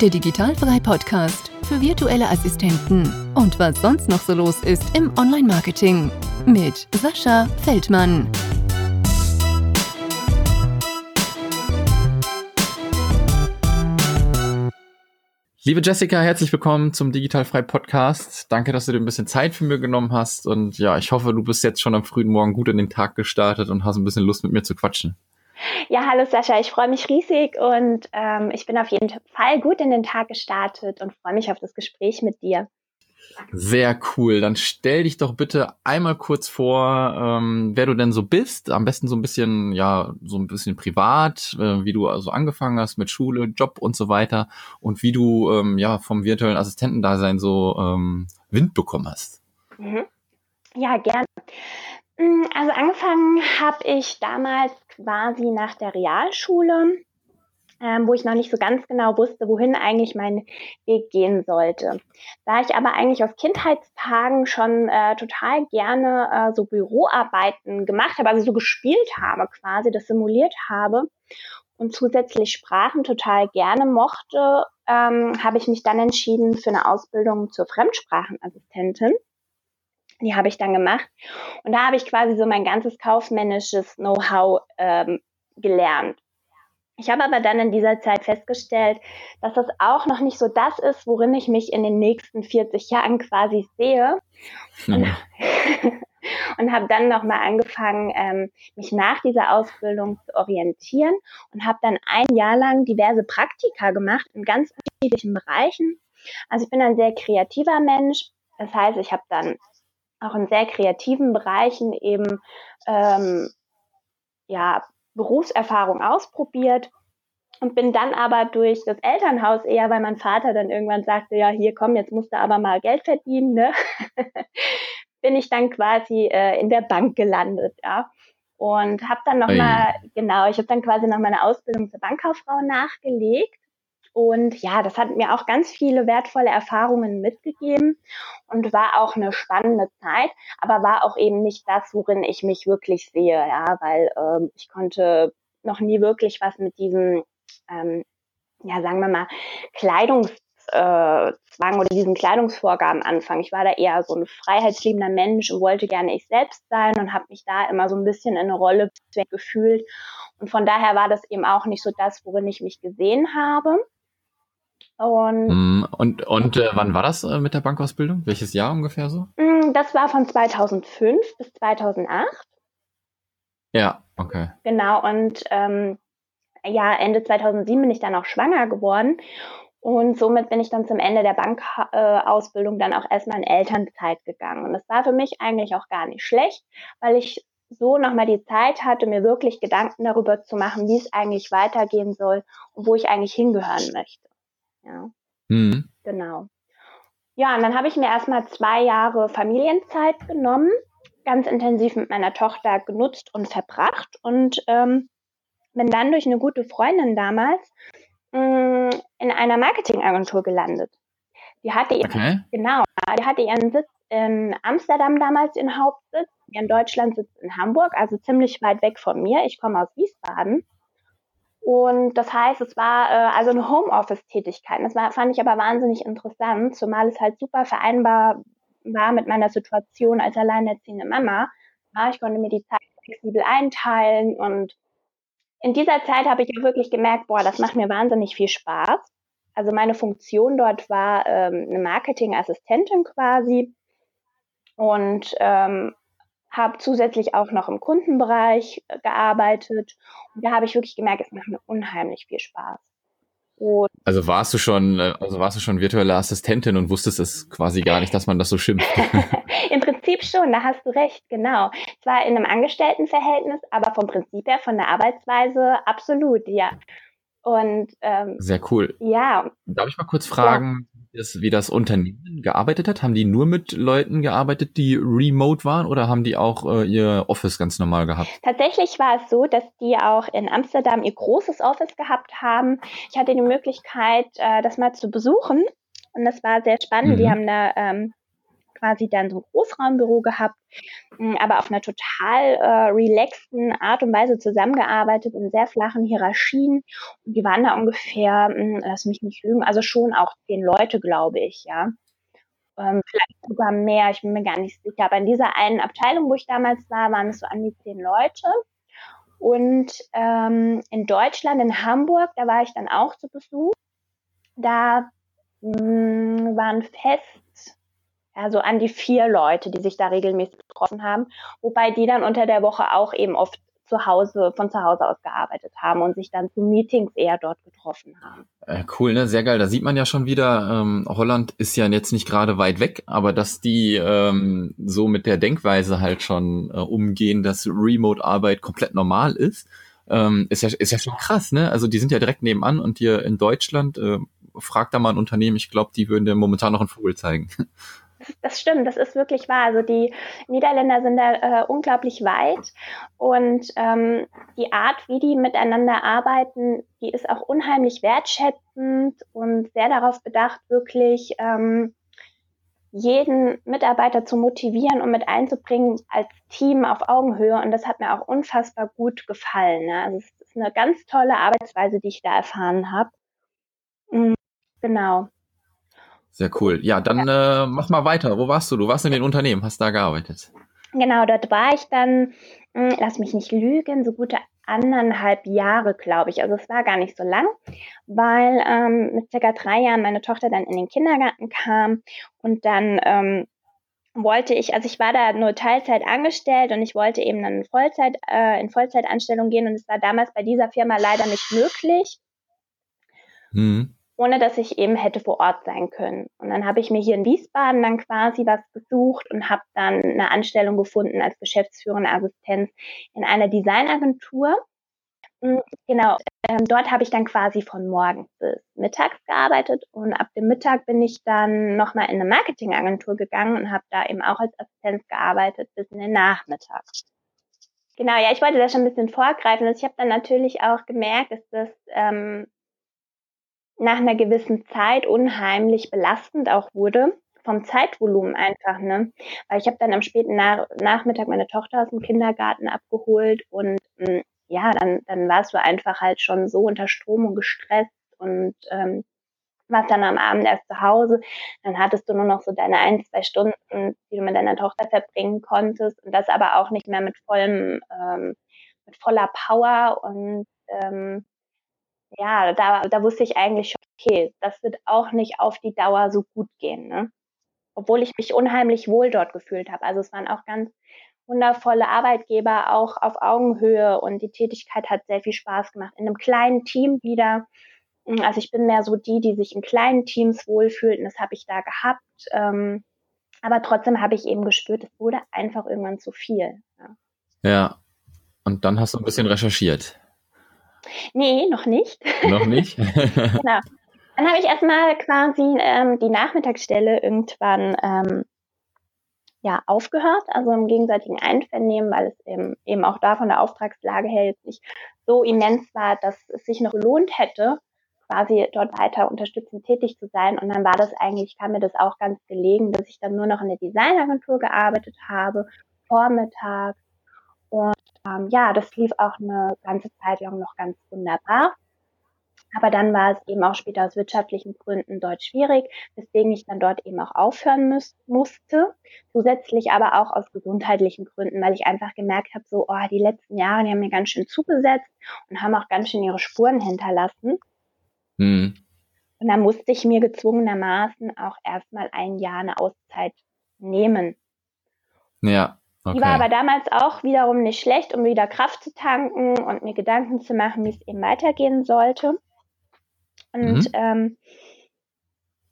der Digitalfrei Podcast für virtuelle Assistenten und was sonst noch so los ist im Online-Marketing mit Sascha Feldmann. Liebe Jessica, herzlich willkommen zum Digitalfrei Podcast. Danke, dass du dir ein bisschen Zeit für mir genommen hast. Und ja, ich hoffe, du bist jetzt schon am frühen Morgen gut in den Tag gestartet und hast ein bisschen Lust mit mir zu quatschen. Ja, hallo Sascha, ich freue mich riesig und ähm, ich bin auf jeden Fall gut in den Tag gestartet und freue mich auf das Gespräch mit dir. Sehr cool. Dann stell dich doch bitte einmal kurz vor, ähm, wer du denn so bist. Am besten so ein bisschen, ja, so ein bisschen privat, äh, wie du also angefangen hast mit Schule, Job und so weiter und wie du ähm, ja vom virtuellen Assistentendasein so ähm, Wind bekommen hast. Mhm. Ja, gerne. Mm, also angefangen habe ich damals quasi nach der Realschule ähm, wo ich noch nicht so ganz genau wusste, wohin eigentlich mein Weg gehen sollte. Da ich aber eigentlich aus Kindheitstagen schon äh, total gerne äh, so Büroarbeiten gemacht habe, also so gespielt habe quasi, das simuliert habe und zusätzlich Sprachen total gerne mochte, ähm, habe ich mich dann entschieden für eine Ausbildung zur Fremdsprachenassistentin. Die habe ich dann gemacht. Und da habe ich quasi so mein ganzes kaufmännisches Know-how ähm, gelernt. Ich habe aber dann in dieser Zeit festgestellt, dass das auch noch nicht so das ist, worin ich mich in den nächsten 40 Jahren quasi sehe. Und, mhm. und habe dann nochmal angefangen, ähm, mich nach dieser Ausbildung zu orientieren und habe dann ein Jahr lang diverse Praktika gemacht in ganz unterschiedlichen Bereichen. Also ich bin ein sehr kreativer Mensch. Das heißt, ich habe dann auch in sehr kreativen Bereichen eben ähm, ja Berufserfahrung ausprobiert und bin dann aber durch das Elternhaus eher, weil mein Vater dann irgendwann sagte, ja, hier komm, jetzt musst du aber mal Geld verdienen, ne? bin ich dann quasi äh, in der Bank gelandet, ja. Und habe dann nochmal, genau, ich habe dann quasi noch meine Ausbildung zur Bankkauffrau nachgelegt. Und ja, das hat mir auch ganz viele wertvolle Erfahrungen mitgegeben und war auch eine spannende Zeit, aber war auch eben nicht das, worin ich mich wirklich sehe, ja, weil ähm, ich konnte noch nie wirklich was mit diesem, ähm, ja, sagen wir mal, Kleidungszwang äh, oder diesen Kleidungsvorgaben anfangen. Ich war da eher so ein freiheitsliebender Mensch und wollte gerne ich selbst sein und habe mich da immer so ein bisschen in eine Rolle gefühlt. Und von daher war das eben auch nicht so das, worin ich mich gesehen habe. Und, mm, und, und äh, wann war das äh, mit der Bankausbildung? Welches Jahr ungefähr so? Mm, das war von 2005 bis 2008. Ja, okay. Genau, und ähm, ja, Ende 2007 bin ich dann auch schwanger geworden. Und somit bin ich dann zum Ende der Bankausbildung äh, dann auch erstmal in Elternzeit gegangen. Und das war für mich eigentlich auch gar nicht schlecht, weil ich so nochmal die Zeit hatte, mir wirklich Gedanken darüber zu machen, wie es eigentlich weitergehen soll und wo ich eigentlich hingehören möchte. Ja. Mhm. Genau. Ja, und dann habe ich mir erstmal zwei Jahre Familienzeit genommen, ganz intensiv mit meiner Tochter genutzt und verbracht und ähm, bin dann durch eine gute Freundin damals mh, mm, in einer Marketingagentur gelandet. Die hatte ihren, okay. genau, die hatte ihren Sitz in Amsterdam damals, ihren Hauptsitz. In Deutschland sitzt in Hamburg, also ziemlich weit weg von mir. Ich komme aus Wiesbaden. Und das heißt, es war äh, also eine Homeoffice-Tätigkeit. Das war, fand ich aber wahnsinnig interessant, zumal es halt super vereinbar war mit meiner Situation als alleinerziehende Mama. Ja, ich konnte mir die Zeit flexibel einteilen und in dieser Zeit habe ich auch wirklich gemerkt, boah, das macht mir wahnsinnig viel Spaß. Also meine Funktion dort war ähm, eine Marketingassistentin quasi und ähm, habe zusätzlich auch noch im Kundenbereich äh, gearbeitet und da habe ich wirklich gemerkt, es macht mir unheimlich viel Spaß. Und also warst du schon, äh, also warst du schon virtuelle Assistentin und wusstest es quasi gar nicht, dass man das so schimpft? Im Prinzip schon, da hast du recht, genau. Zwar in einem Angestelltenverhältnis, aber vom Prinzip her, von der Arbeitsweise absolut, ja. Und ähm, sehr cool. Ja. Darf ich mal kurz fragen, ja. Wie, das, wie das Unternehmen gearbeitet hat? Haben die nur mit Leuten gearbeitet, die remote waren, oder haben die auch äh, ihr Office ganz normal gehabt? Tatsächlich war es so, dass die auch in Amsterdam ihr großes Office gehabt haben. Ich hatte die Möglichkeit, äh, das mal zu besuchen, und das war sehr spannend. Mhm. Die haben da ähm, quasi dann so ein Großraumbüro gehabt, hm, aber auf einer total äh, relaxten Art und Weise zusammengearbeitet in sehr flachen Hierarchien. Und die waren da ungefähr, hm, lass mich nicht lügen, also schon auch zehn Leute, glaube ich, ja. Ähm, vielleicht sogar mehr, ich bin mir gar nicht sicher. Aber in dieser einen Abteilung, wo ich damals war, waren es so an die zehn Leute. Und ähm, in Deutschland, in Hamburg, da war ich dann auch zu Besuch. Da mh, hm, waren fest, ja, so an die vier Leute, die sich da regelmäßig getroffen haben, wobei die dann unter der Woche auch eben oft zu Hause, von zu Hause aus gearbeitet haben und sich dann zu Meetings eher dort getroffen haben. Äh, cool, ne? Sehr geil. Da sieht man ja schon wieder, ähm, Holland ist ja jetzt nicht gerade weit weg, aber dass die ähm, so mit der Denkweise halt schon äh, umgehen, dass Remote-Arbeit komplett normal ist, ähm, ist ja ist ja schon krass, ne? Also die sind ja direkt nebenan und hier in Deutschland äh, fragt da mal ein Unternehmen, ich glaube, die würden dir momentan noch einen Vogel zeigen. das stimmt, das ist wirklich wahr. Also die Niederländer sind da äh, unglaublich weit und ähm, die Art, wie die miteinander arbeiten, die ist auch unheimlich wertschätzend und sehr darauf bedacht, wirklich ähm, jeden Mitarbeiter zu motivieren und mit einzubringen als Team auf Augenhöhe. Und das hat mir auch unfassbar gut gefallen. Ne? Also es ist eine ganz tolle Arbeitsweise, die ich da erfahren habe. Mhm, genau. Sehr cool. Ja, dann ja. Äh, mach mal weiter. Wo warst du? Du warst in den Unternehmen, hast da gearbeitet. Genau, dort war ich dann, mh, hm, lass mich nicht lügen, so gute anderthalb Jahre, glaube ich. Also es war gar nicht so lang, weil ähm, mit circa drei Jahren meine Tochter dann in den Kindergarten kam und dann ähm, wollte ich, also ich war da nur Teilzeit angestellt und ich wollte eben dann in Vollzeit, äh, in Vollzeitanstellung gehen und es war damals bei dieser Firma leider nicht möglich. Mhm ohne dass ich eben hätte vor Ort sein können. Und dann habe ich mir hier in Wiesbaden dann quasi was gesucht und habe dann eine Anstellung gefunden als geschäftsführende Assistenz in einer Designagentur. Hm, genau, ähm, dort habe ich dann quasi von morgens bis mittags gearbeitet und ab dem Mittag bin ich dann nochmal in eine Marketingagentur gegangen und habe da eben auch als Assistenz gearbeitet bis in den Nachmittag. Genau, ja, ich wollte da schon ein bisschen vorgreifen. Also ich habe dann natürlich auch gemerkt, dass das ähm, nach einer gewissen Zeit unheimlich belastend auch wurde vom Zeitvolumen einfach, ne? Weil ich habe dann am späten Nach Nachmittag meine Tochter aus dem Kindergarten abgeholt und mh, hm, ja, dann, dann warst du einfach halt schon so unter Strom und gestresst und ähm, warst dann am Abend erst zu Hause. Dann hattest du nur noch so deine ein, zwei Stunden, die du mit deiner Tochter verbringen konntest und das aber auch nicht mehr mit vollem, ähm, mit voller Power und ähm, ja, da, da wusste ich eigentlich schon, okay, das wird auch nicht auf die Dauer so gut gehen, ne? Obwohl ich mich unheimlich wohl dort gefühlt habe. Also es waren auch ganz wundervolle Arbeitgeber, auch auf Augenhöhe und die Tätigkeit hat sehr viel Spaß gemacht. In einem kleinen Team wieder. Hm, also ich bin mehr so die, die sich in kleinen Teams wohlfühlten. Das habe ich da gehabt. Ähm, aber trotzdem habe ich eben gespürt, es wurde einfach irgendwann zu viel. Ja. ja. Und dann hast du ein bisschen recherchiert. Nee, noch nicht. Noch nicht? genau. Dann habe ich erstmal quasi ähm, die Nachmittagsstelle irgendwann ähm, ja, aufgehört, also im gegenseitigen Einvernehmen, weil es eben, eben auch da von der Auftragslage her jetzt nicht so immens war, dass es sich noch gelohnt hätte, quasi dort weiter unterstützend tätig zu sein. Und dann war das eigentlich, kam mir das auch ganz gelegen, dass ich dann nur noch in der Designagentur gearbeitet habe, vormittags. Und ähm, ja, das lief auch eine ganze Zeit lang noch ganz wunderbar. Aber dann war es eben auch später aus wirtschaftlichen Gründen dort schwierig, weswegen ich dann dort eben auch aufhören muss, musste. Zusätzlich aber auch aus gesundheitlichen Gründen, weil ich einfach gemerkt habe, so, oh, die letzten Jahre, die haben mir ganz schön zugesetzt und haben auch ganz schön ihre Spuren hinterlassen. Mhm. Und da musste ich mir gezwungenermaßen auch erstmal ein Jahr eine Auszeit nehmen. Ja. Okay. Die war aber damals auch wiederum nicht schlecht, um wieder Kraft zu tanken und mir Gedanken zu machen, wie es eben weitergehen sollte. Und mhm. ähm,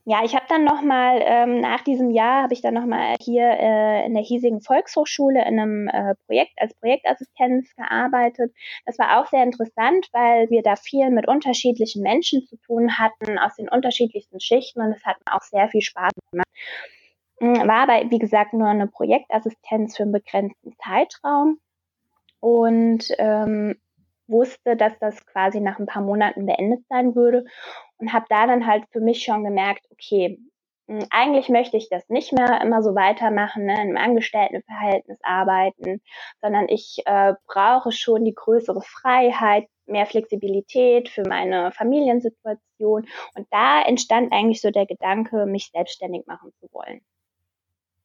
ja, ich habe dann nochmal, ähm, nach diesem Jahr habe ich dann nochmal hier äh, in der hiesigen Volkshochschule in einem äh, Projekt als Projektassistenz gearbeitet. Das war auch sehr interessant, weil wir da viel mit unterschiedlichen Menschen zu tun hatten, aus den unterschiedlichsten Schichten und es hat mir auch sehr viel Spaß gemacht. Hm, war aber, wie gesagt, nur eine Projektassistenz für einen begrenzten Zeitraum und ähm, wusste, dass das quasi nach ein paar Monaten beendet sein würde und habe da dann halt für mich schon gemerkt, okay, hm, eigentlich möchte ich das nicht mehr immer so weitermachen, ne, im Angestelltenverhältnis arbeiten, sondern ich äh, brauche schon die größere Freiheit, mehr Flexibilität für meine Familiensituation. Und da entstand eigentlich so der Gedanke, mich selbstständig machen zu wollen.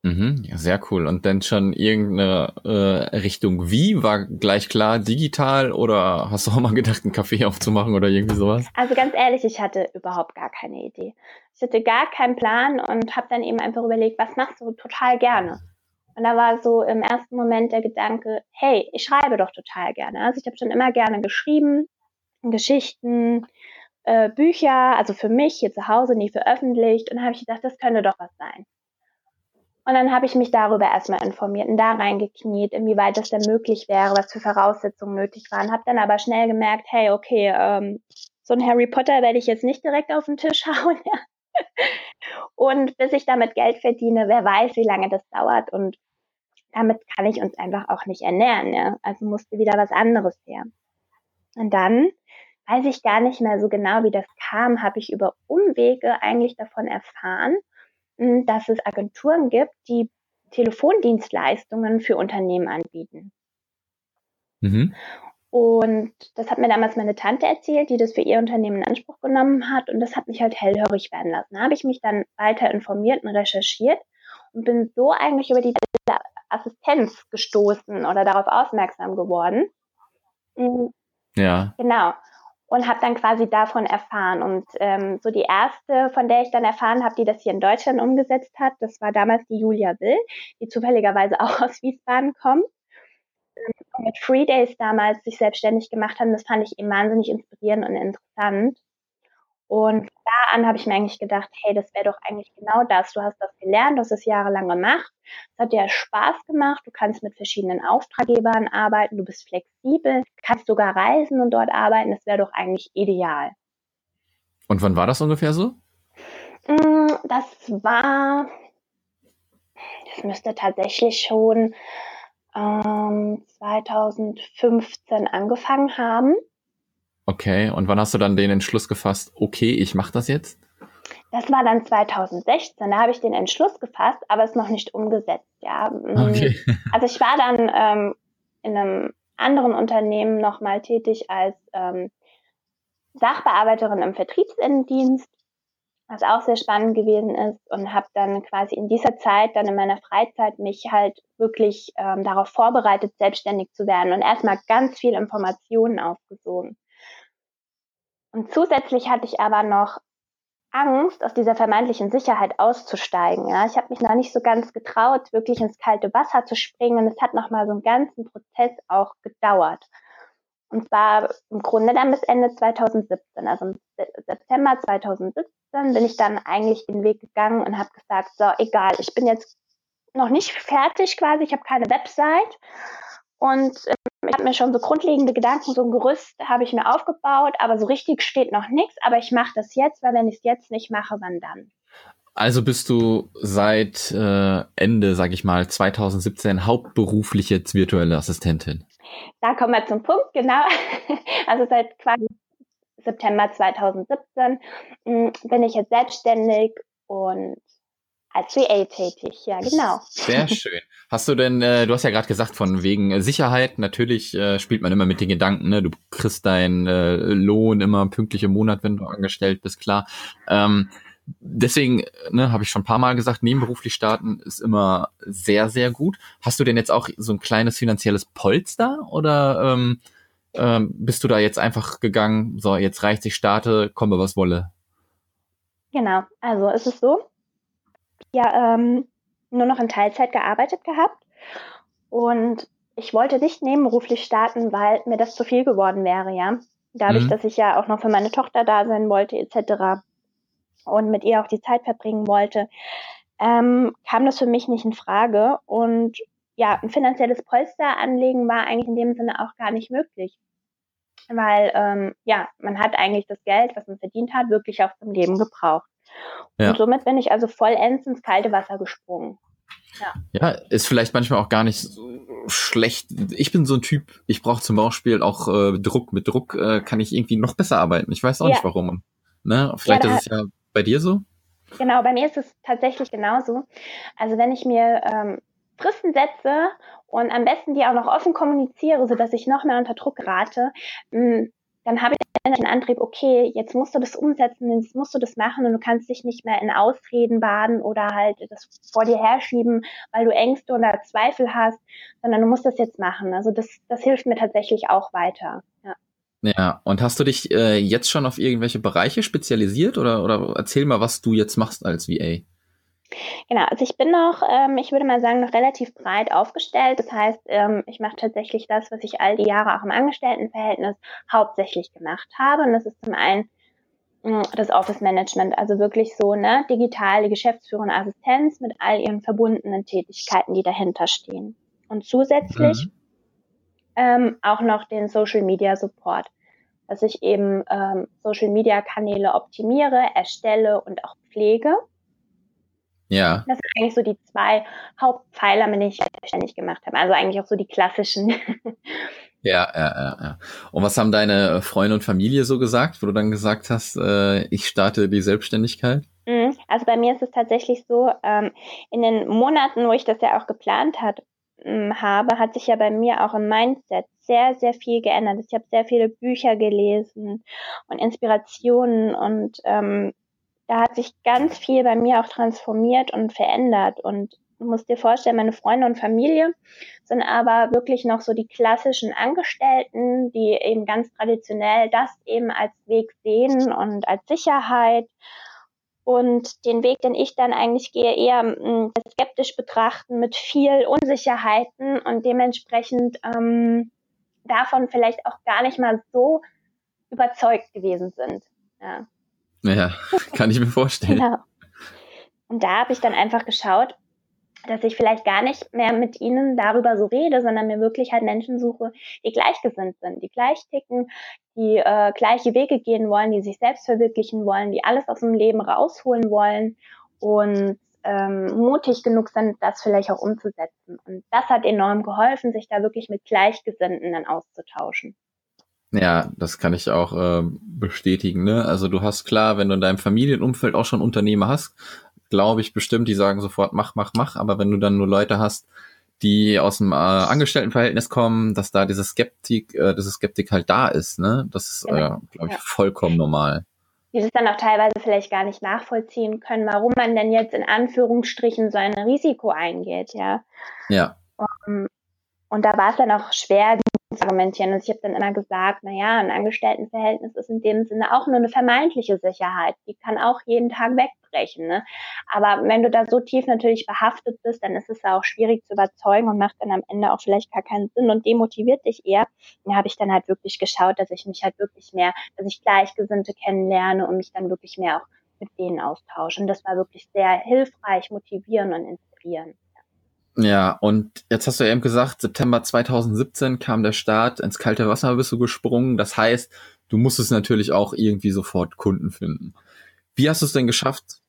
Mhm, ja, sehr cool. Und dann schon irgendeine äh, Richtung wie? War gleich klar digital oder hast du auch mal gedacht, einen Kaffee aufzumachen oder irgendwie sowas? Also ganz ehrlich, ich hatte überhaupt gar keine Idee. Ich hatte gar keinen Plan und habe dann eben einfach überlegt, was machst du total gerne? Und da war so im ersten Moment der Gedanke, hey, ich schreibe doch total gerne. Also ich habe schon immer gerne geschrieben, Geschichten, äh, Bücher, also für mich hier zu Hause nie veröffentlicht. Und habe ich gedacht, das könnte doch was sein. Und dann habe ich mich darüber erstmal informiert und da reingekniet, inwieweit das denn möglich wäre, was für Voraussetzungen nötig waren. Habe dann aber schnell gemerkt, hey, okay, ähm, so ein Harry Potter werde ich jetzt nicht direkt auf den Tisch hauen. und bis ich damit Geld verdiene, wer weiß, wie lange das dauert. Und damit kann ich uns einfach auch nicht ernähren. Ja? Also musste wieder was anderes her. Und dann weiß ich gar nicht mehr so genau, wie das kam, habe ich über Umwege eigentlich davon erfahren dass es Agenturen gibt, die Telefondienstleistungen für Unternehmen anbieten. Mhm. Und das hat mir damals meine Tante erzählt, die das für ihr Unternehmen in Anspruch genommen hat. Und das hat mich halt hellhörig werden lassen. Da habe ich mich dann weiter informiert und recherchiert und bin so eigentlich über die Assistenz gestoßen oder darauf aufmerksam geworden. Ja. Genau und habe dann quasi davon erfahren. Und ähm, so die erste, von der ich dann erfahren habe, die das hier in Deutschland umgesetzt hat, das war damals die Julia Will, die zufälligerweise auch aus Wiesbaden kommt. Und mit Free Days damals sich selbstständig gemacht haben, das fand ich eben wahnsinnig inspirierend und interessant. Und da an habe ich mir eigentlich gedacht, hey, das wäre doch eigentlich genau das. Du hast das gelernt, du hast es jahrelang gemacht. Es hat dir Spaß gemacht. Du kannst mit verschiedenen Auftraggebern arbeiten. Du bist flexibel, kannst sogar reisen und dort arbeiten. Das wäre doch eigentlich ideal. Und wann war das ungefähr so? Mm, das war, das müsste tatsächlich schon ähm, 2015 angefangen haben. Okay, und wann hast du dann den Entschluss gefasst, okay, ich mache das jetzt? Das war dann 2016, da habe ich den Entschluss gefasst, aber es noch nicht umgesetzt, ja. Mm, okay. Also ich war dann ähm, in einem anderen Unternehmen nochmal tätig als ähm, Sachbearbeiterin im Vertriebsinnendienst, was auch sehr spannend gewesen ist und habe dann quasi in dieser Zeit, dann in meiner Freizeit, mich halt wirklich ähm, darauf vorbereitet, selbstständig zu werden und erstmal ganz viel Informationen aufgesogen. Und zusätzlich hatte ich aber noch Angst, aus dieser vermeintlichen Sicherheit auszusteigen. Ja, ich habe mich noch nicht so ganz getraut, wirklich ins kalte Wasser zu springen. Und es hat noch mal so einen ganzen Prozess auch gedauert. Und zwar im Grunde dann bis Ende 2017. Also im September 2017 bin ich dann eigentlich den Weg gegangen und habe gesagt, so egal, ich bin jetzt noch nicht fertig quasi, ich habe keine Website, und äh, ich habe mir schon so grundlegende Gedanken, so ein Gerüst habe ich mir aufgebaut, aber so richtig steht noch nichts. Aber ich mache das jetzt, weil wenn ich es jetzt nicht mache, wann dann? Also bist du seit äh, Ende, sag ich mal, 2017 hauptberuflich jetzt virtuelle Assistentin? Da kommen wir zum Punkt, genau. Also seit quasi September 2017 mh, hm, bin ich jetzt selbstständig und als VA tätig, ja, genau. Sehr schön. Hast du denn, äh, du hast ja gerade gesagt, von wegen äh, Sicherheit, natürlich äh, spielt man immer mit den Gedanken, ne? du kriegst deinen äh, Lohn immer pünktlich im Monat, wenn du angestellt bist, klar. Ähm, deswegen ne, habe ich schon ein paar Mal gesagt, nebenberuflich starten ist immer sehr, sehr gut. Hast du denn jetzt auch so ein kleines finanzielles Polster oder ähm, ähm, bist du da jetzt einfach gegangen, so jetzt reicht ich starte, komme was wolle? Genau, also es ist so, ja ähm, nur noch in Teilzeit gearbeitet gehabt und ich wollte nicht nebenberuflich starten, weil mir das zu viel geworden wäre, ja. Dadurch, mhm. dass ich ja auch noch für meine Tochter da sein wollte, etc. und mit ihr auch die Zeit verbringen wollte, ähm, kam das für mich nicht in Frage. Und ja, ein finanzielles Polster anlegen war eigentlich in dem Sinne auch gar nicht möglich. Weil ähm, ja, man hat eigentlich das Geld, was man verdient hat, wirklich auch zum Leben gebraucht. Ja. Und somit bin ich also vollends ins kalte Wasser gesprungen. Ja. ja, ist vielleicht manchmal auch gar nicht so schlecht. Ich bin so ein Typ, ich brauche zum Beispiel auch äh, Druck. Mit Druck äh, kann ich irgendwie noch besser arbeiten. Ich weiß auch ja. nicht warum. Ne? Vielleicht ja, ist es ja bei dir so. Genau, bei mir ist es tatsächlich genauso. Also wenn ich mir ähm, Fristen setze und am besten die auch noch offen kommuniziere, sodass ich noch mehr unter Druck gerate, hm, dann habe ich den Antrieb, okay, jetzt musst du das umsetzen, jetzt musst du das machen und du kannst dich nicht mehr in Ausreden baden oder halt das vor dir herschieben, weil du Ängste oder Zweifel hast, sondern du musst das jetzt machen. Also das, das hilft mir tatsächlich auch weiter. Ja. Ja, und hast du dich äh, jetzt schon auf irgendwelche Bereiche spezialisiert oder, oder erzähl mal, was du jetzt machst als VA? Genau, also ich bin noch, ähm, ich würde mal sagen, noch relativ breit aufgestellt. Das heißt, ähm, ich mache tatsächlich das, was ich all die Jahre auch im Angestelltenverhältnis hauptsächlich gemacht habe. Und das ist zum einen mh, hm, das Office Management, also wirklich so ne, digitale Geschäftsführung und Assistenz mit all ihren verbundenen Tätigkeiten, die dahinter stehen. Und zusätzlich mhm. ähm, auch noch den Social Media Support, dass ich eben ähm, Social Media Kanäle optimiere, erstelle und auch pflege. Ja. Das sind eigentlich so die zwei Hauptpfeiler, mit denen ich ständig gemacht habe. Also eigentlich auch so die klassischen. Ja, ja, ja, ja. Und was haben deine Freunde und Familie so gesagt, wo du dann gesagt hast, äh, ich starte die Selbstständigkeit? Mhm. Also bei mir ist es tatsächlich so, ähm, in den Monaten, wo ich das ja auch geplant hat, ähm, habe, hat sich ja bei mir auch im Mindset sehr, sehr viel geändert. Ich habe sehr viele Bücher gelesen und Inspirationen und ähm, da hat sich ganz viel bei mir auch transformiert und verändert. Und du musst dir vorstellen, meine Freunde und Familie sind aber wirklich noch so die klassischen Angestellten, die eben ganz traditionell das eben als Weg sehen und als Sicherheit. Und den Weg, den ich dann eigentlich gehe, eher mh, hm, skeptisch betrachten mit viel Unsicherheiten und dementsprechend ähm, davon vielleicht auch gar nicht mal so überzeugt gewesen sind. Ja. Ja, kann ich mir vorstellen. Genau. Und da habe ich dann einfach geschaut, dass ich vielleicht gar nicht mehr mit ihnen darüber so rede, sondern mir wirklich halt Menschen suche, die gleichgesinnt sind, die gleich ticken, die äh, gleiche Wege gehen wollen, die sich selbst verwirklichen wollen, die alles aus dem Leben rausholen wollen und ähm, mutig genug sind, das vielleicht auch umzusetzen. Und das hat enorm geholfen, sich da wirklich mit Gleichgesinnten dann auszutauschen. Ja, das kann ich auch äh, bestätigen. Ne? Also du hast klar, wenn du in deinem Familienumfeld auch schon Unternehmer hast, glaube ich bestimmt, die sagen sofort, mach, mach, mach. Aber wenn du dann nur Leute hast, die aus dem äh, Angestelltenverhältnis kommen, dass da diese Skeptik, äh, diese Skeptik halt da ist, ne? Das ist, äh, glaube ich, ja. vollkommen normal. Die das dann auch teilweise vielleicht gar nicht nachvollziehen können, warum man denn jetzt in Anführungsstrichen so ein Risiko eingeht, ja. Ja. Um, und da war es dann auch schwer, argumentieren. Und ich habe dann immer gesagt, na ja, ein Angestelltenverhältnis ist in dem Sinne auch nur eine vermeintliche Sicherheit. Die kann auch jeden Tag wegbrechen. Ne? Aber wenn du da so tief natürlich behaftet bist, dann ist es auch schwierig zu überzeugen und macht dann am Ende auch vielleicht gar keinen Sinn und demotiviert dich eher. Da habe ich dann halt wirklich geschaut, dass ich mich halt wirklich mehr, dass ich Gleichgesinnte kennenlerne und mich dann wirklich mehr auch mit denen austausche. Und das war wirklich sehr hilfreich, motivierend und inspirierend. Ja, und jetzt hast du eben gesagt, September 2017 kam der Start, ins kalte Wasser bist du gesprungen. Das heißt, du musstest natürlich auch irgendwie sofort Kunden finden. Wie hast du es denn geschafft,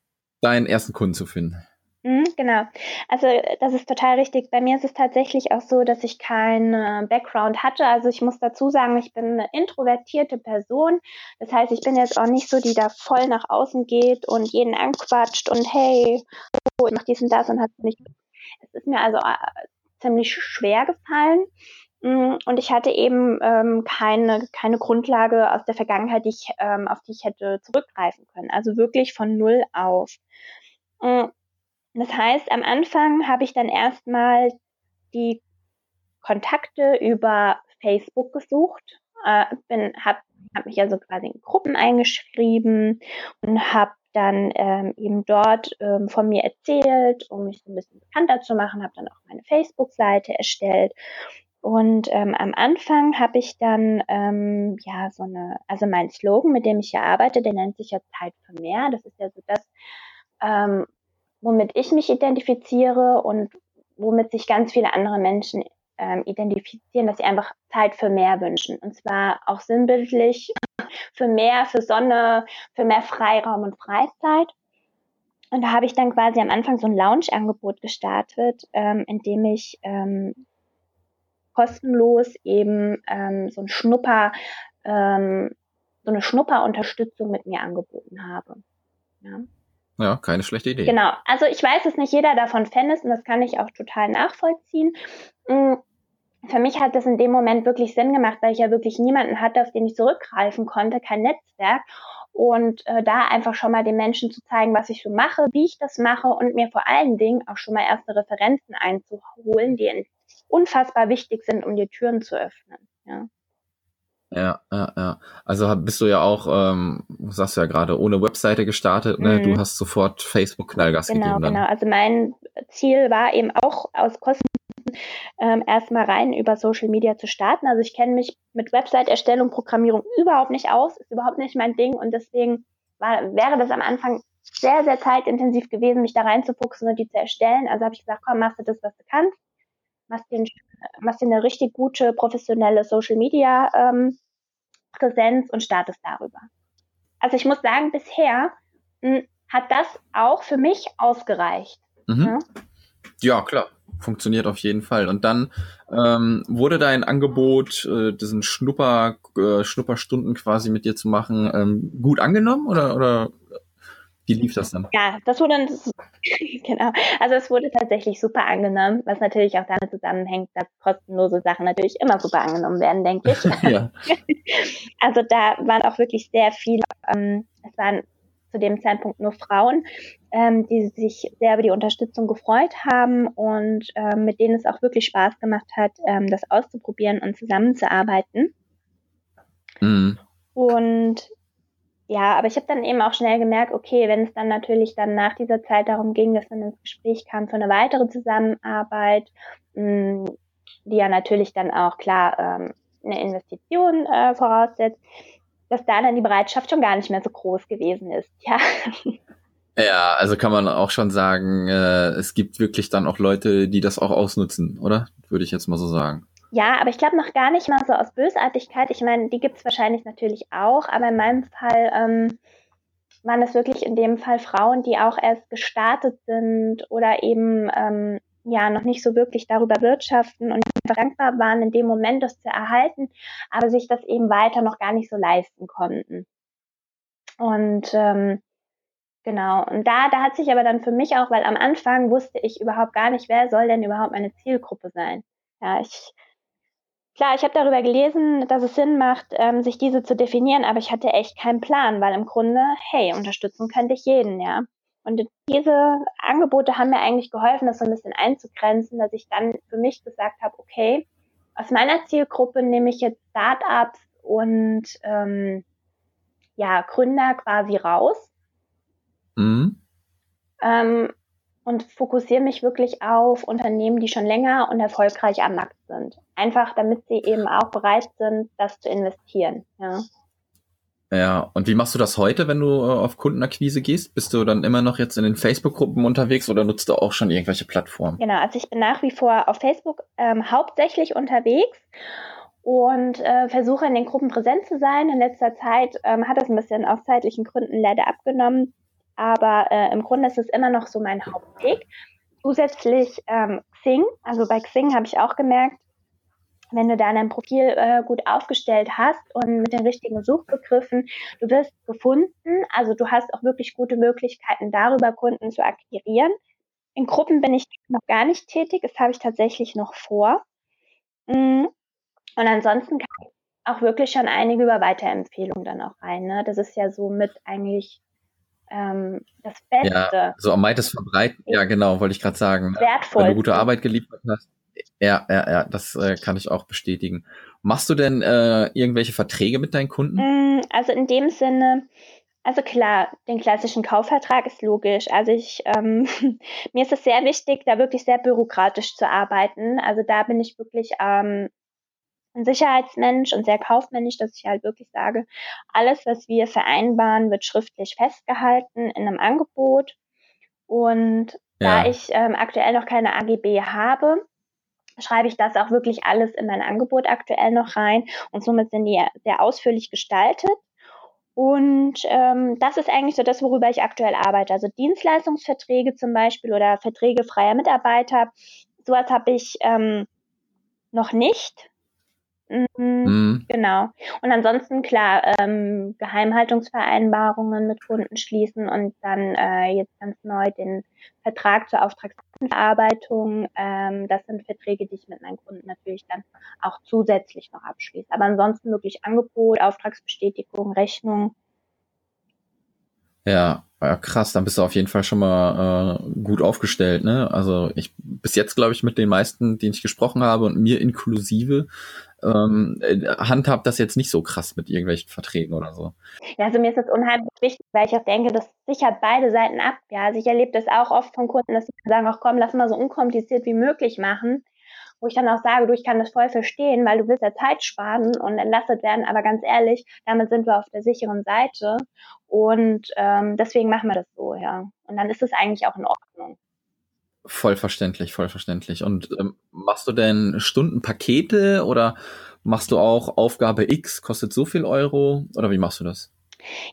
deinen ersten Kunden zu finden? Mhm, genau. Also das ist total richtig. Bei mir ist es tatsächlich auch so, dass ich keinen Background hatte. Also ich muss dazu sagen, ich bin eine introvertierte Person. Das heißt, ich bin jetzt auch nicht so, die da voll nach außen geht und jeden anquatscht und hey, oh, ich mach dies und das und hat nicht es ist mir also äh, ziemlich schwer gefallen. Mm, und ich hatte eben ähm, keine, keine Grundlage aus der Vergangenheit, die ich, ähm, auf die ich hätte zurückgreifen können. Also wirklich von null auf. Mm, das heißt, am Anfang habe ich dann erstmal die Kontakte über Facebook gesucht, äh, habe hab mich also quasi in Gruppen eingeschrieben und habe dann ähm, eben dort ähm, von mir erzählt, um mich ein bisschen bekannter zu machen, habe dann auch meine Facebook-Seite erstellt. Und ähm, am Anfang habe ich dann ähm, ja so eine, also mein Slogan, mit dem ich hier arbeite, der nennt sich ja Zeit für mehr. Das ist ja so das, ähm, womit ich mich identifiziere und womit sich ganz viele andere Menschen ähm, identifizieren, dass sie einfach Zeit für mehr wünschen. Und zwar auch sinnbildlich für mehr, für Sonne, für mehr Freiraum und Freizeit. Und da habe ich dann quasi am Anfang so ein Lounge-Angebot gestartet, ähm, in dem ich ähm, kostenlos eben ähm, so ein Schnupper, ähm, so eine Schnupperunterstützung mit mir angeboten habe. Ja. Ja, keine schlechte Idee. Genau. Also ich weiß, dass nicht jeder davon Fan ist und das kann ich auch total nachvollziehen. Für mich hat das in dem Moment wirklich Sinn gemacht, weil ich ja wirklich niemanden hatte, auf den ich zurückgreifen konnte, kein Netzwerk. Und äh, da einfach schon mal den Menschen zu zeigen, was ich so mache, wie ich das mache und mir vor allen Dingen auch schon mal erste Referenzen einzuholen, die unfassbar wichtig sind, um die Türen zu öffnen. Ja. Ja, ja, ja. Also bist du ja auch, ähm, sagst du ja gerade, ohne Webseite gestartet, ne? Mhm. Du hast sofort Facebook Knallgas genau, gegeben. Genau, genau. Also mein Ziel war eben auch aus Kosten ähm, erstmal rein über Social Media zu starten. Also ich kenne mich mit Website-Erstellung, Programmierung überhaupt nicht aus, ist überhaupt nicht mein Ding und deswegen war, wäre das am Anfang sehr, sehr zeitintensiv gewesen, mich da reinzufuchsen und die zu erstellen. Also habe ich gesagt, komm, machst du das, was du kannst machst dir, machst dir eine richtig gute professionelle Social Media ähm, Präsenz und startest darüber. Also ich muss sagen, bisher mh, hm, hat das auch für mich ausgereicht. Mhm. Ja? ja? klar. Funktioniert auf jeden Fall. Und dann ähm, wurde dein Angebot, äh, diesen Schnupper, äh, Schnupperstunden quasi mit dir zu machen, ähm, gut angenommen oder, oder wie lief das dann? Ja, das wurde genau. Also es wurde tatsächlich super angenommen, was natürlich auch damit zusammenhängt, dass kostenlose Sachen natürlich immer super angenommen werden, denke ich. ja. Also da waren auch wirklich sehr viele, ähm, es waren zu dem Zeitpunkt nur Frauen, ähm, die sich sehr über die Unterstützung gefreut haben und ähm, mit denen es auch wirklich Spaß gemacht hat, ähm, das auszuprobieren und zusammenzuarbeiten. Mhm. Und ja, aber ich habe dann eben auch schnell gemerkt, okay, wenn es dann natürlich dann nach dieser Zeit darum ging, dass man ins Gespräch kam für eine weitere Zusammenarbeit, mh, die ja natürlich dann auch klar ähm, eine Investition äh, voraussetzt, dass da dann die Bereitschaft schon gar nicht mehr so groß gewesen ist. Ja. Ja, also kann man auch schon sagen, äh, es gibt wirklich dann auch Leute, die das auch ausnutzen, oder? Würde ich jetzt mal so sagen. Ja, aber ich glaube noch gar nicht mal so aus Bösartigkeit. Ich meine, die gibt es wahrscheinlich natürlich auch, aber in meinem Fall ähm, waren es wirklich in dem Fall Frauen, die auch erst gestartet sind oder eben ähm, ja noch nicht so wirklich darüber wirtschaften und dankbar waren, in dem Moment das zu erhalten, aber sich das eben weiter noch gar nicht so leisten konnten. Und ähm, genau, und da, da hat sich aber dann für mich auch, weil am Anfang wusste ich überhaupt gar nicht, wer soll denn überhaupt meine Zielgruppe sein. Ja, ich Klar, ich habe darüber gelesen, dass es Sinn macht, ähm, sich diese zu definieren, aber ich hatte echt keinen Plan, weil im Grunde, hey, unterstützen könnte ich jeden, ja. Und diese Angebote haben mir eigentlich geholfen, das so ein bisschen einzugrenzen, dass ich dann für mich gesagt habe, okay, aus meiner Zielgruppe nehme ich jetzt Startups und ähm, ja, Gründer quasi raus. Mhm. Ähm, und fokussiere mich wirklich auf Unternehmen, die schon länger und erfolgreich am Markt sind. Einfach damit sie eben auch bereit sind, das zu investieren. Ja. Ja, und wie machst du das heute, wenn du äh, auf Kundenakquise gehst? Bist du dann immer noch jetzt in den Facebook-Gruppen unterwegs oder nutzt du auch schon irgendwelche Plattformen? Genau, also ich bin nach wie vor auf Facebook ähm, hauptsächlich unterwegs und äh, versuche in den Gruppen präsent zu sein. In letzter Zeit ähm, hat das ein bisschen aus zeitlichen Gründen leider abgenommen aber äh, im Grunde ist es immer noch so mein Hauptweg. Zusätzlich ähm, Xing, also bei Xing habe ich auch gemerkt, wenn du da dein Profil äh, gut aufgestellt hast und mit den richtigen Suchbegriffen, du wirst gefunden. Also du hast auch wirklich gute Möglichkeiten, darüber Kunden zu akquirieren. In Gruppen bin ich noch gar nicht tätig, das habe ich tatsächlich noch vor. Mm. Und ansonsten kann ich auch wirklich schon einige über Weiterempfehlungen dann auch rein. Ne? Das ist ja so mit eigentlich ähm, das Beste. Ja, so am meisten verbreiten, ja genau, wollte ich gerade sagen. Wertvoll. Wenn du gute Arbeit geliefert hast. Ja, ja, ja, das äh, kann ich auch bestätigen. Machst du denn äh, irgendwelche Verträge mit deinen Kunden? Mm, also in dem Sinne, also klar, den klassischen Kaufvertrag ist logisch. Also ich, ähm, mir ist es sehr wichtig, da wirklich sehr bürokratisch zu arbeiten. Also da bin ich wirklich ähm, ein Sicherheitsmensch und sehr kaufmännisch, dass ich halt wirklich sage, alles, was wir vereinbaren, wird schriftlich festgehalten in einem Angebot. Und ja. da ich ähm, aktuell noch keine AGB habe, schreibe ich das auch wirklich alles in mein Angebot aktuell noch rein und somit sind die sehr ausführlich gestaltet. Und ähm, das ist eigentlich so das, worüber ich aktuell arbeite. Also Dienstleistungsverträge zum Beispiel oder Verträge freier Mitarbeiter. Sowas habe ich ähm, noch nicht. Mhm, mhm. Genau. Und ansonsten, klar, ähm, Geheimhaltungsvereinbarungen mit Kunden schließen und dann äh, jetzt ganz neu den Vertrag zur Auftragsverarbeitung. Ähm, das sind Verträge, die ich mit meinen Kunden natürlich dann auch zusätzlich noch abschließe. Aber ansonsten wirklich Angebot, Auftragsbestätigung, Rechnung. Ja, ja, krass, dann bist du auf jeden Fall schon mal äh, gut aufgestellt, ne? Also ich bis jetzt, glaube ich, mit den meisten, denen ich gesprochen habe und mir inklusive, ähm, äh, handhabt das jetzt nicht so krass mit irgendwelchen Verträgen oder so. Ja, also mir ist das unheimlich wichtig, weil ich auch denke, das sichert beide Seiten ab. Ja, also ich erlebe das auch oft von Kunden, dass sie sagen, ach komm, lass mal so unkompliziert wie möglich machen wo ich dann auch sage, du, ich kann das voll verstehen, weil du willst ja Zeit sparen und entlastet werden, aber ganz ehrlich, damit sind wir auf der sicheren Seite und ähm, deswegen machen wir das so, ja. Und dann ist es eigentlich auch in Ordnung. Voll verständlich, voll verständlich. Und ähm, machst du denn Stundenpakete oder machst du auch Aufgabe X, kostet so viel Euro oder wie machst du das?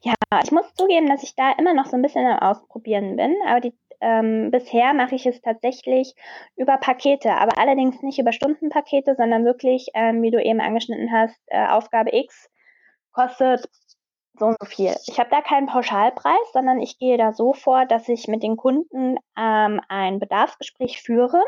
Ja, ich muss zugeben, dass ich da immer noch so ein bisschen am Ausprobieren bin, aber die ähm, bisher mache ich es tatsächlich über Pakete, aber allerdings nicht über Stundenpakete, sondern wirklich, ähm, wie du eben angeschnitten hast, äh, Aufgabe X kostet so und so viel. Ich habe da keinen Pauschalpreis, sondern ich gehe da so vor, dass ich mit den Kunden ähm, ein Bedarfsgespräch führe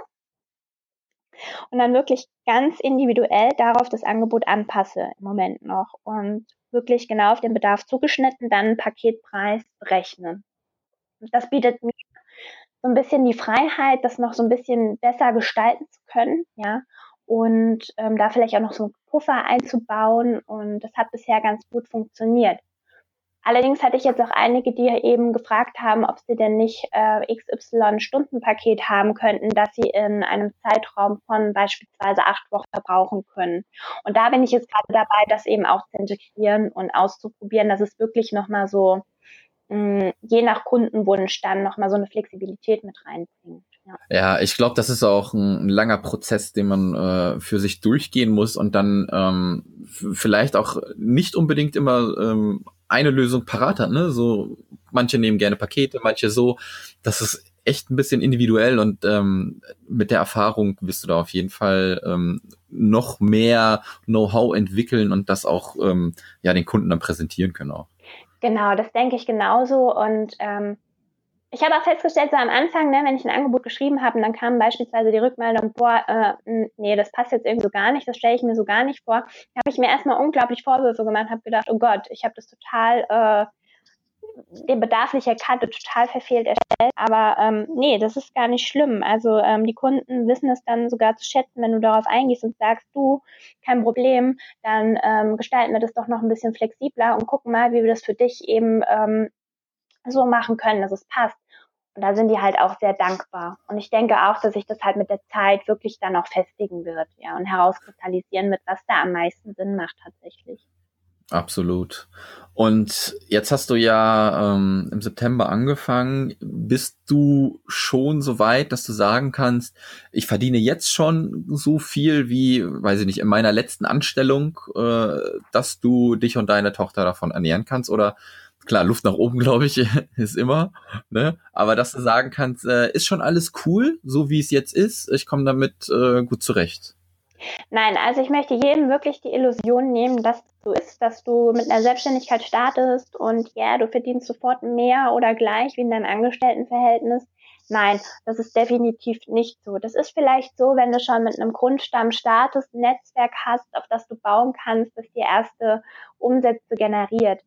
und dann wirklich ganz individuell darauf das Angebot anpasse im Moment noch und wirklich genau auf den Bedarf zugeschnitten dann einen Paketpreis berechne. Das bietet mir so ein bisschen die Freiheit, das noch so ein bisschen besser gestalten zu können, ja, und ähm, da vielleicht auch noch so einen Puffer einzubauen und das hat bisher ganz gut funktioniert. Allerdings hatte ich jetzt auch einige, die eben gefragt haben, ob sie denn nicht äh, XY Stundenpaket haben könnten, dass sie in einem Zeitraum von beispielsweise acht Wochen verbrauchen können. Und da bin ich jetzt gerade dabei, das eben auch zu integrieren und auszuprobieren, dass es wirklich nochmal so mh, je nach Kundenwunsch dann nochmal so eine Flexibilität mit reinbringt. Ja, ja ich glaube, das ist auch ein, ein, langer Prozess, den man äh, für sich durchgehen muss und dann ähm, vielleicht auch nicht unbedingt immer ähm, eine Lösung parat hat, ne? So, manche nehmen gerne Pakete, manche so. Das ist echt ein bisschen individuell und ähm, mit der Erfahrung wirst du da auf jeden Fall ähm, noch mehr Know-how entwickeln und das auch ähm, ja den Kunden dann präsentieren können auch. Genau, das denke ich genauso und ähm, ich habe auch festgestellt, so am Anfang, ne, wenn ich ein Angebot geschrieben habe und dann kam beispielsweise die Rückmeldung, boah, äh, nee, das passt jetzt irgendwie so gar nicht, das stelle ich mir so gar nicht vor, habe ich mir erstmal unglaublich Vorwürfe gemacht, habe gedacht, oh Gott, ich habe das total äh, den Bedarf nicht erkannt und total verfehlt erstellt. Aber ähm, nee, das ist gar nicht schlimm. Also ähm, die Kunden wissen es dann sogar zu schätzen, wenn du darauf eingehst und sagst, du, kein Problem, dann ähm, gestalten wir das doch noch ein bisschen flexibler und gucken mal, wie wir das für dich eben ähm, so machen können, dass es passt. Und da sind die halt auch sehr dankbar. Und ich denke auch, dass sich das halt mit der Zeit wirklich dann auch festigen wird, ja, und herauskristallisieren wird, was da am meisten Sinn macht tatsächlich. Absolut. Und jetzt hast du ja ähm, im September angefangen. Bist du schon so weit, dass du sagen kannst, ich verdiene jetzt schon so viel wie, weiß ich nicht, in meiner letzten Anstellung, äh, dass du dich und deine Tochter davon ernähren kannst? Oder klar, Luft nach oben, glaube ich, ist immer. Ne? Aber dass du sagen kannst, äh, ist schon alles cool, so wie es jetzt ist. Ich komme damit äh, gut zurecht. Nein, also ich möchte jedem wirklich die Illusion nehmen, dass so ist, dass du mit einer Selbstständigkeit startest und ja, du verdienst sofort mehr oder gleich wie in deinem Angestelltenverhältnis. Nein, das ist definitiv nicht so. Das ist vielleicht so, wenn du schon mit einem Grundstamm startest, ein Netzwerk hast, auf das du bauen kannst, das dir erste Umsätze generiert.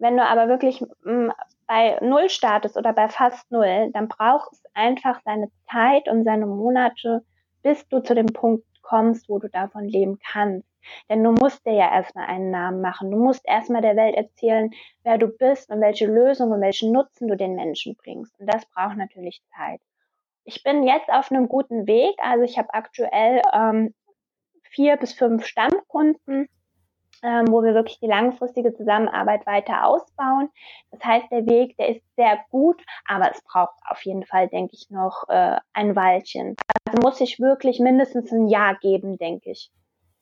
Wenn du aber wirklich mm, bei Null startest oder bei fast Null, dann braucht es einfach seine Zeit und seine Monate, bis du zu dem Punkt kommst, wo du davon leben kannst. Denn du musst dir ja erstmal einen Namen machen. Du musst erstmal der Welt erzählen, wer du bist und welche Lösung und welchen Nutzen du den Menschen bringst. Und das braucht natürlich Zeit. Ich bin jetzt auf einem guten Weg. Also ich habe aktuell ähm, vier bis fünf Stammkunden ähm, wo wir wirklich die langfristige Zusammenarbeit weiter ausbauen. Das heißt, der Weg, der ist sehr gut, aber es braucht auf jeden Fall, denke ich, noch äh, ein Weilchen. Also muss ich wirklich mindestens ein Jahr geben, denke ich.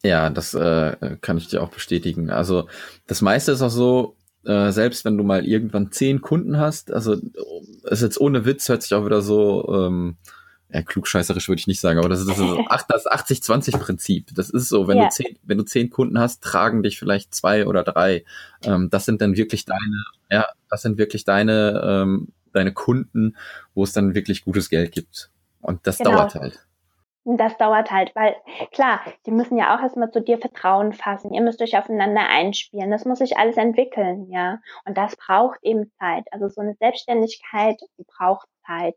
Ja, das äh, kann ich dir auch bestätigen. Also das meiste ist auch so, äh, selbst wenn du mal irgendwann zehn Kunden hast, also ist jetzt ohne Witz, hört sich auch wieder so ähm, ja, klugscheißerisch würde ich nicht sagen, aber das ist das, 80-20-Prinzip. Das ist so, wenn ja. du zehn, wenn du zehn Kunden hast, tragen dich vielleicht zwei oder drei. Ähm, das sind dann wirklich deine, ja, das sind wirklich deine, ähm, deine Kunden, wo es dann wirklich gutes Geld gibt. Und das genau. dauert halt. Das dauert halt, weil klar, die müssen ja auch erstmal zu dir Vertrauen fassen. Ihr müsst euch aufeinander einspielen. Das muss sich alles entwickeln, ja. Und das braucht eben Zeit. Also so eine Selbstständigkeit braucht Zeit.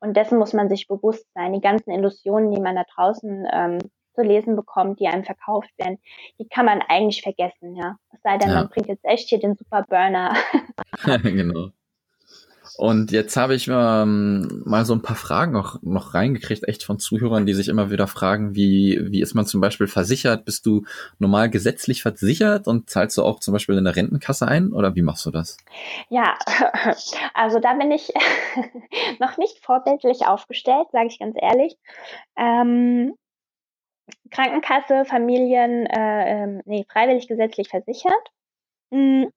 Und dessen muss man sich bewusst sein. Die ganzen Illusionen, die man da draußen ähm, zu lesen bekommt, die einem verkauft werden, die kann man eigentlich vergessen, ja. Es sei denn, ja. man bringt jetzt echt hier den Super Burner. genau. Und jetzt habe ich ähm, mal so ein paar Fragen noch, noch reingekriegt, echt von Zuhörern, die sich immer wieder fragen, wie, wie ist man zum Beispiel versichert? Bist du normal gesetzlich versichert und zahlst du auch zum Beispiel in der Rentenkasse ein oder wie machst du das? Ja, also da bin ich noch nicht vorbildlich aufgestellt, sage ich ganz ehrlich. Ähm, Krankenkasse, Familien, äh, ähm, nee, freiwillig gesetzlich versichert. Hm,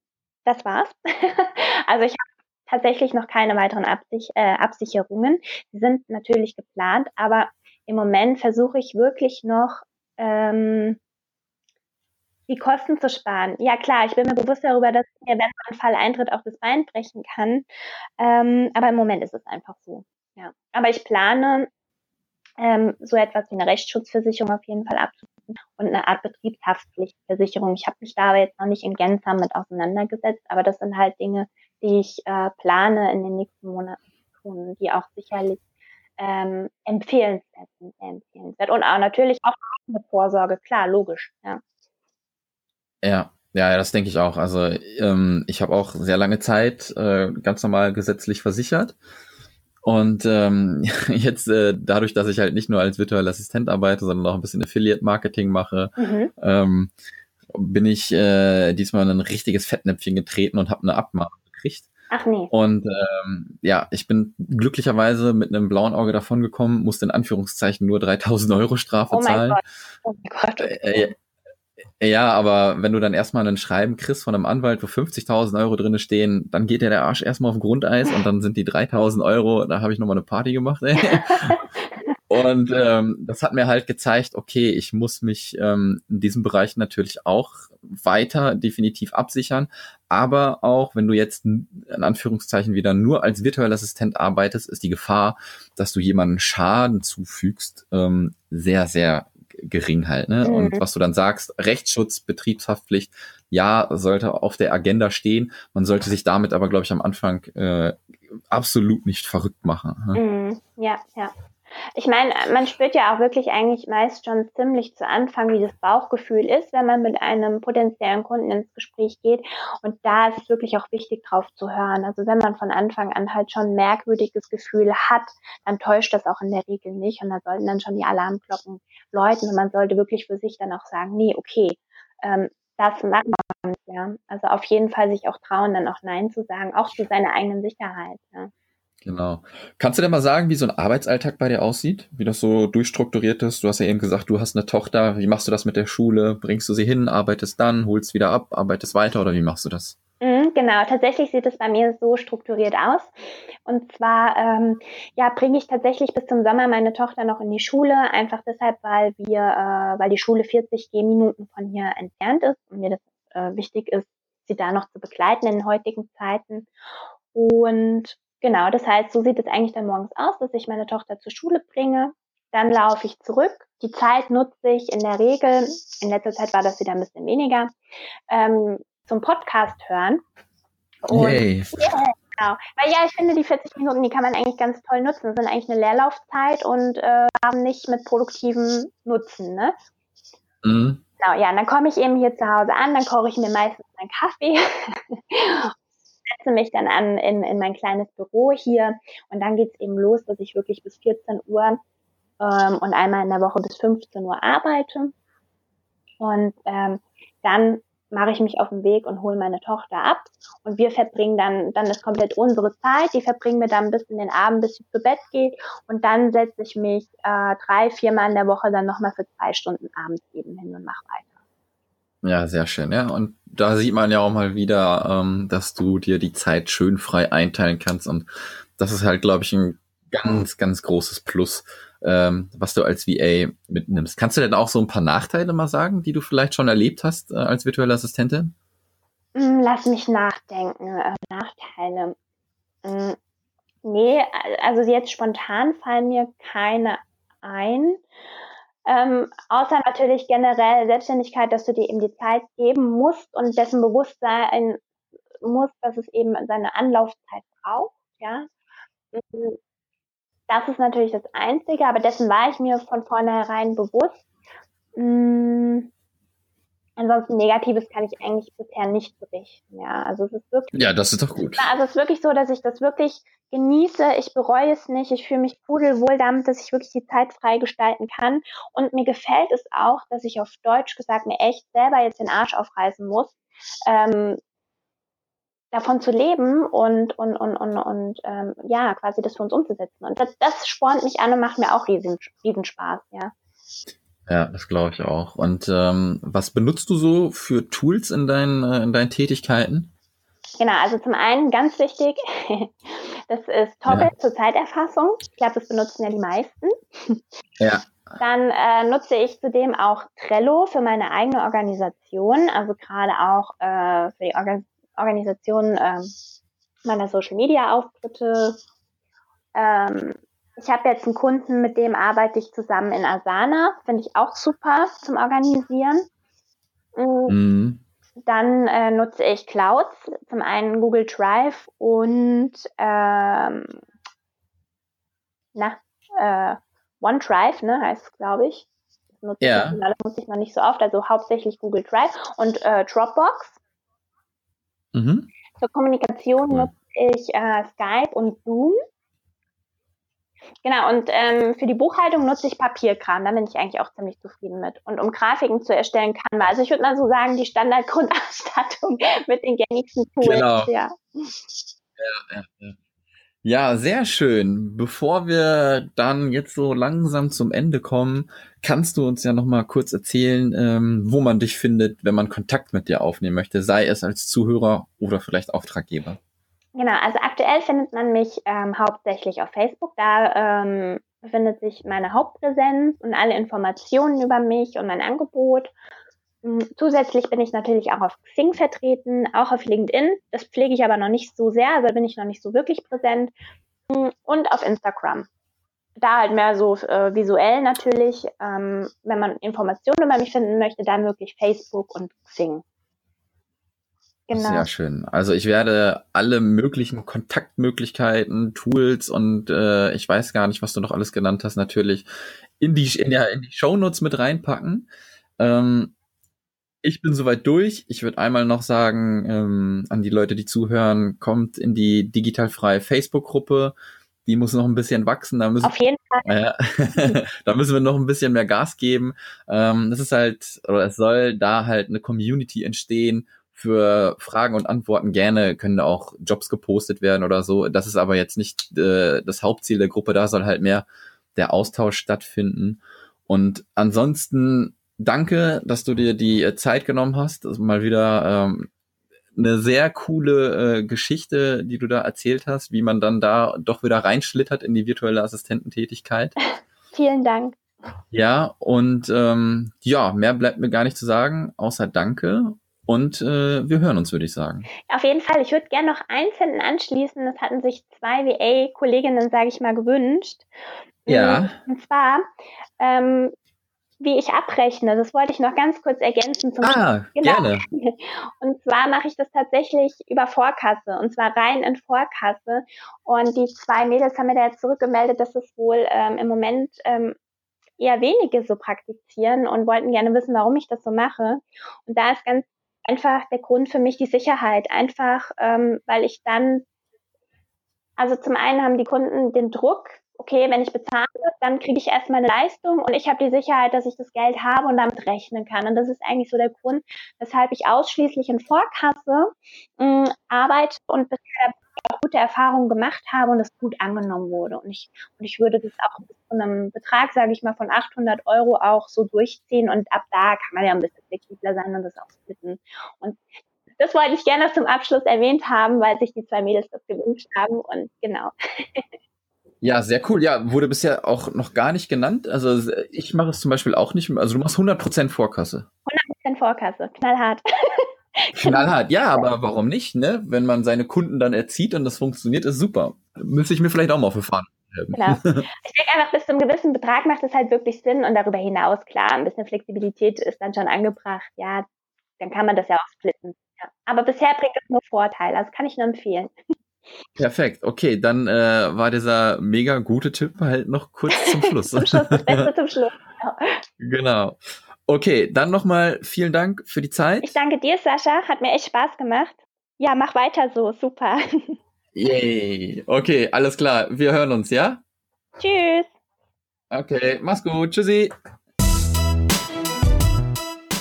das war's. also ich habe tatsächlich noch keine weiteren Absich äh, Absicherungen. Die sind natürlich geplant, aber im Moment versuche ich wirklich noch ähm, die Kosten zu sparen. Ja klar, ich bin mir bewusst darüber, dass mir, wenn ein Fall eintritt, auch das Bein brechen kann. Ähm, aber im Moment ist es einfach so. Ja. Aber ich plane ähm, so etwas wie eine Rechtsschutzversicherung auf jeden Fall abzuschließen und eine Art Betriebshaftpflichtversicherung. Ich habe mich da aber jetzt noch nicht in Gänze mit auseinandergesetzt, aber das sind halt Dinge, die ich äh, plane in den nächsten Monaten zu tun, die auch sicherlich ähm, empfehlenswert sind, empfehlenswert. Und auch natürlich auch eine Vorsorge, klar, logisch, ja. Ja, ja, das denke ich auch. Also ähm, ich habe auch sehr lange Zeit äh, ganz normal gesetzlich versichert. Und ähm, jetzt äh, dadurch, dass ich halt nicht nur als virtueller Assistent arbeite, sondern auch ein bisschen Affiliate-Marketing mache, mhm. ähm, bin ich äh, diesmal in ein richtiges Fettnäpfchen getreten und habe eine Abmahnung gekriegt. Ach nee. Und ähm, ja, ich bin glücklicherweise mit einem blauen Auge davongekommen, musste in Anführungszeichen nur 3000 Euro Strafe oh zahlen. Gott. Oh mein Gott. Äh, äh, ja, aber wenn du dann erstmal ein Schreiben kriegst von einem Anwalt, wo 50.000 Euro drinne stehen, dann geht dir der Arsch erstmal auf Grundeis und dann sind die 3.000 Euro, da habe ich nochmal eine Party gemacht. Ey. Und ähm, das hat mir halt gezeigt, okay, ich muss mich ähm, in diesem Bereich natürlich auch weiter definitiv absichern. Aber auch wenn du jetzt in Anführungszeichen wieder nur als virtueller Assistent arbeitest, ist die Gefahr, dass du jemanden Schaden zufügst, ähm, sehr, sehr gering halt. Ne? Mhm. Und was du dann sagst, Rechtsschutz, Betriebshaftpflicht, ja, sollte auf der Agenda stehen. Man sollte sich damit aber, glaube ich, am Anfang äh, absolut nicht verrückt machen. Ne? Mhm. Ja, ja. Ich meine, man spürt ja auch wirklich eigentlich meist schon ziemlich zu Anfang, wie das Bauchgefühl ist, wenn man mit einem potenziellen Kunden ins Gespräch geht. Und da ist es wirklich auch wichtig, drauf zu hören. Also wenn man von Anfang an halt schon ein merkwürdiges Gefühl hat, dann täuscht das auch in der Regel nicht. Und da sollten dann schon die Alarmglocken läuten. Und man sollte wirklich für sich dann auch sagen, nee, okay, ähm, das macht man, ja. Also auf jeden Fall sich auch trauen, dann auch Nein zu sagen, auch zu seiner eigenen Sicherheit. Ja. Genau. Kannst du denn mal sagen, wie so ein Arbeitsalltag bei dir aussieht? Wie das so durchstrukturiert ist? Du hast ja eben gesagt, du hast eine Tochter. Wie machst du das mit der Schule? Bringst du sie hin, arbeitest dann, holst wieder ab, arbeitest weiter oder wie machst du das? Mhm, genau, tatsächlich sieht es bei mir so strukturiert aus. Und zwar ähm, ja, bringe ich tatsächlich bis zum Sommer meine Tochter noch in die Schule, einfach deshalb, weil wir, äh, weil die Schule 40 Gehminuten von hier entfernt ist und mir das äh, wichtig ist, sie da noch zu begleiten in heutigen Zeiten. Und Genau, das heißt, so sieht es eigentlich dann morgens aus, dass ich meine Tochter zur Schule bringe. Dann laufe ich zurück. Die Zeit nutze ich in der Regel, in letzter Zeit war das wieder ein bisschen weniger, ähm, zum Podcast hören. Und, Yay. Yeah, genau. Weil ja, ich finde, die 40 Minuten, die kann man eigentlich ganz toll nutzen. Das sind eigentlich eine Leerlaufzeit und äh, haben nicht mit produktivem Nutzen. Ne? Mhm. Genau, ja, und dann komme ich eben hier zu Hause an, dann koche ich mir meistens meinen Kaffee setze mich dann an in, in mein kleines Büro hier und dann geht's eben los, dass ich wirklich bis 14 Uhr ähm, und einmal in der Woche bis 15 Uhr arbeite. Und ähm, dann mache ich mich auf den Weg und hole meine Tochter ab. Und wir verbringen dann, dann ist komplett unsere Zeit. Die verbringen wir dann bis in den Abend, bis sie zu Bett geht. Und dann setze ich mich äh, drei, viermal in der Woche dann nochmal für zwei Stunden abends eben hin und mache weiter. Ja, sehr schön, ja. Und da sieht man ja auch mal wieder, ähm, dass du dir die Zeit schön frei einteilen kannst. Und das ist halt, glaube ich, ein ganz, ganz großes Plus, ähm, was du als VA mitnimmst. Kannst du denn auch so ein paar Nachteile mal sagen, die du vielleicht schon erlebt hast äh, als virtuelle Assistentin? Hm, lass mich nachdenken. Äh, Nachteile. Hm, nee, also jetzt spontan fallen mir keine ein. Ähm, außer natürlich generell Selbstständigkeit, dass du dir eben die Zeit geben musst und dessen Bewusstsein muss, dass es eben seine Anlaufzeit braucht. Ja, hm, das ist natürlich das Einzige, aber dessen war ich mir von vornherein bewusst. Hm, ansonsten Negatives kann ich eigentlich bisher nicht berichten. Ja, also es ist wirklich. Ja, das ist doch gut. Also es ist wirklich so, dass ich das wirklich genieße. Ich bereue es nicht. Ich fühle mich pudelwohl damit, dass ich wirklich die Zeit frei gestalten kann. Und mir gefällt es auch, dass ich auf Deutsch gesagt mir echt selber jetzt den Arsch aufreißen muss, ähm, davon zu leben und, und, und, und, und ähm, ja, quasi das für uns umzusetzen. Und das, das spornt mich an und macht mir auch riesen, riesen Spaß, ja. Ja, das glaube ich auch. Und ähm, was benutzt du so für Tools in deinen, äh, in deinen Tätigkeiten? Genau, also zum einen ganz wichtig, das ist Toppet ja. zur Zeiterfassung. Ich glaube, das benutzen ja die meisten. Ja. Dann äh, nutze ich zudem auch Trello für meine eigene Organisation, also gerade auch äh, für die Organ Organisation äh, meiner Social Media Auftritte. Ähm, ich habe jetzt einen Kunden, mit dem arbeite ich zusammen in Asana, finde ich auch super zum Organisieren. Mm. Mhm. Dann äh, nutze ich Clouds, zum einen Google Drive und ähm, na, äh, OneDrive, ne, heißt es, glaube ich. Das nutze ja. ich, nutze ich noch nicht so oft, also hauptsächlich Google Drive und äh, Dropbox. Mhm. Zur Kommunikation nutze ich äh, Skype und Zoom. Genau, und ähm, für die Buchhaltung nutze ich Papierkram, da bin ich eigentlich auch ziemlich zufrieden mit. Und um Grafiken zu erstellen, kann man, also ich würde mal so sagen, die Standardgrundausstattung mit den gängigsten Tools. Genau. Ja. Ja, ja, ja. Ja, sehr schön. Bevor wir dann jetzt so langsam zum Ende kommen, kannst du uns ja noch mal kurz erzählen, ähm, wo man dich findet, wenn man Kontakt mit dir aufnehmen möchte, sei es als Zuhörer oder vielleicht Auftraggeber. Genau, also aktuell findet man mich ähm, hauptsächlich auf Facebook. Da ähm, befindet sich meine Hauptpräsenz und alle Informationen über mich und mein Angebot. Hm, zusätzlich bin ich natürlich auch auf Xing vertreten, auch auf LinkedIn. Das pflege ich aber noch nicht so sehr, also bin ich noch nicht so wirklich präsent. Hm, und auf Instagram. Da halt mehr so äh, visuell natürlich. Ähm, wenn man Informationen über mich finden möchte, dann wirklich Facebook und Xing. Genau. Sehr schön. Also ich werde alle möglichen Kontaktmöglichkeiten, Tools und äh, ich weiß gar nicht, was du noch alles genannt hast, natürlich in die in, ja, in die Shownotes mit reinpacken. Ähm, ich bin soweit durch. Ich würde einmal noch sagen ähm, an die Leute, die zuhören, kommt in die digitalfreie Facebook-Gruppe. Die muss noch ein bisschen wachsen. Da müssen, Auf jeden Fall. Äh, da müssen wir noch ein bisschen mehr Gas geben. Ähm, das ist halt, oder es soll da halt eine Community entstehen, für Fragen und Antworten gerne können auch Jobs gepostet werden oder so. Das ist aber jetzt nicht äh, das Hauptziel der Gruppe. Da soll halt mehr der Austausch stattfinden. Und ansonsten danke, dass du dir die äh, Zeit genommen hast. Das ist mal wieder ähm, eine sehr coole äh, Geschichte, die du da erzählt hast, wie man dann da doch wieder reinschlittert in die virtuelle Assistententätigkeit. Vielen Dank. Ja, und ähm, ja, mehr bleibt mir gar nicht zu sagen, außer Danke. Und äh, wir hören uns, würde ich sagen. Auf jeden Fall. Ich würde gerne noch eins hinten anschließen. Das hatten sich zwei VA-Kolleginnen, sage ich mal, gewünscht. Ja. Mm, und zwar, ähm, wie ich abrechne, das wollte ich noch ganz kurz ergänzen. Zum ah, genau. gerne. Und zwar mache ich das tatsächlich über Vorkasse und zwar rein in Vorkasse. Und die zwei Mädels haben mir da jetzt zurückgemeldet, dass es wohl ähm, im Moment ähm, eher wenige so praktizieren und wollten gerne wissen, warum ich das so mache. Und da ist ganz einfach der Grund für mich die Sicherheit. Einfach, ähm, weil ich dann, also zum einen haben die Kunden den Druck, okay, wenn ich bezahle, dann kriege ich erstmal eine Leistung und ich habe die Sicherheit, dass ich das Geld habe und damit rechnen kann. Und das ist eigentlich so der Grund, weshalb ich ausschließlich in Vorkasse mh, hm, arbeite und bisher auch gute Erfahrungen gemacht habe und es gut angenommen wurde. Und ich, und ich würde das auch bis zu einem Betrag, sage ich mal, von 800 Euro auch so durchziehen und ab da kann man ja ein bisschen flexibler sein und das auch splitten. Und das wollte ich gerne zum Abschluss erwähnt haben, weil sich die zwei Mädels das gewünscht haben und genau. Ja, sehr cool. Ja, wurde bisher auch noch gar nicht genannt. Also ich mache es zum Beispiel auch nicht. Also du machst 100% Vorkasse. 100% Vorkasse, knallhart. Knallhart, ja, aber warum nicht, ne? Wenn man seine Kunden dann erzieht und das funktioniert, ist super. Müsste ich mir vielleicht auch mal für fahren. Genau. Ich denke einfach, bis zu einem gewissen Betrag macht es halt wirklich Sinn und darüber hinaus, klar, ein bisschen Flexibilität ist dann schon angebracht. Ja, dann kann man das ja auch splitten. Ja. Aber bisher bringt es nur Vorteile, also kann ich nur empfehlen. Perfekt, okay, dann äh, war dieser mega gute Tipp halt noch kurz zum Schluss. zum Schluss, das Beste zum Schluss. Genau. genau. Okay, dann nochmal vielen Dank für die Zeit. Ich danke dir, Sascha. Hat mir echt Spaß gemacht. Ja, mach weiter so. Super. Yay. Okay, alles klar. Wir hören uns, ja? Tschüss. Okay, mach's gut. Tschüssi.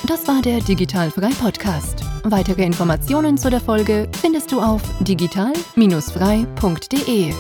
Das war der Digitalfrei Podcast. Weitere Informationen zu der Folge findest du auf digital-frei.de.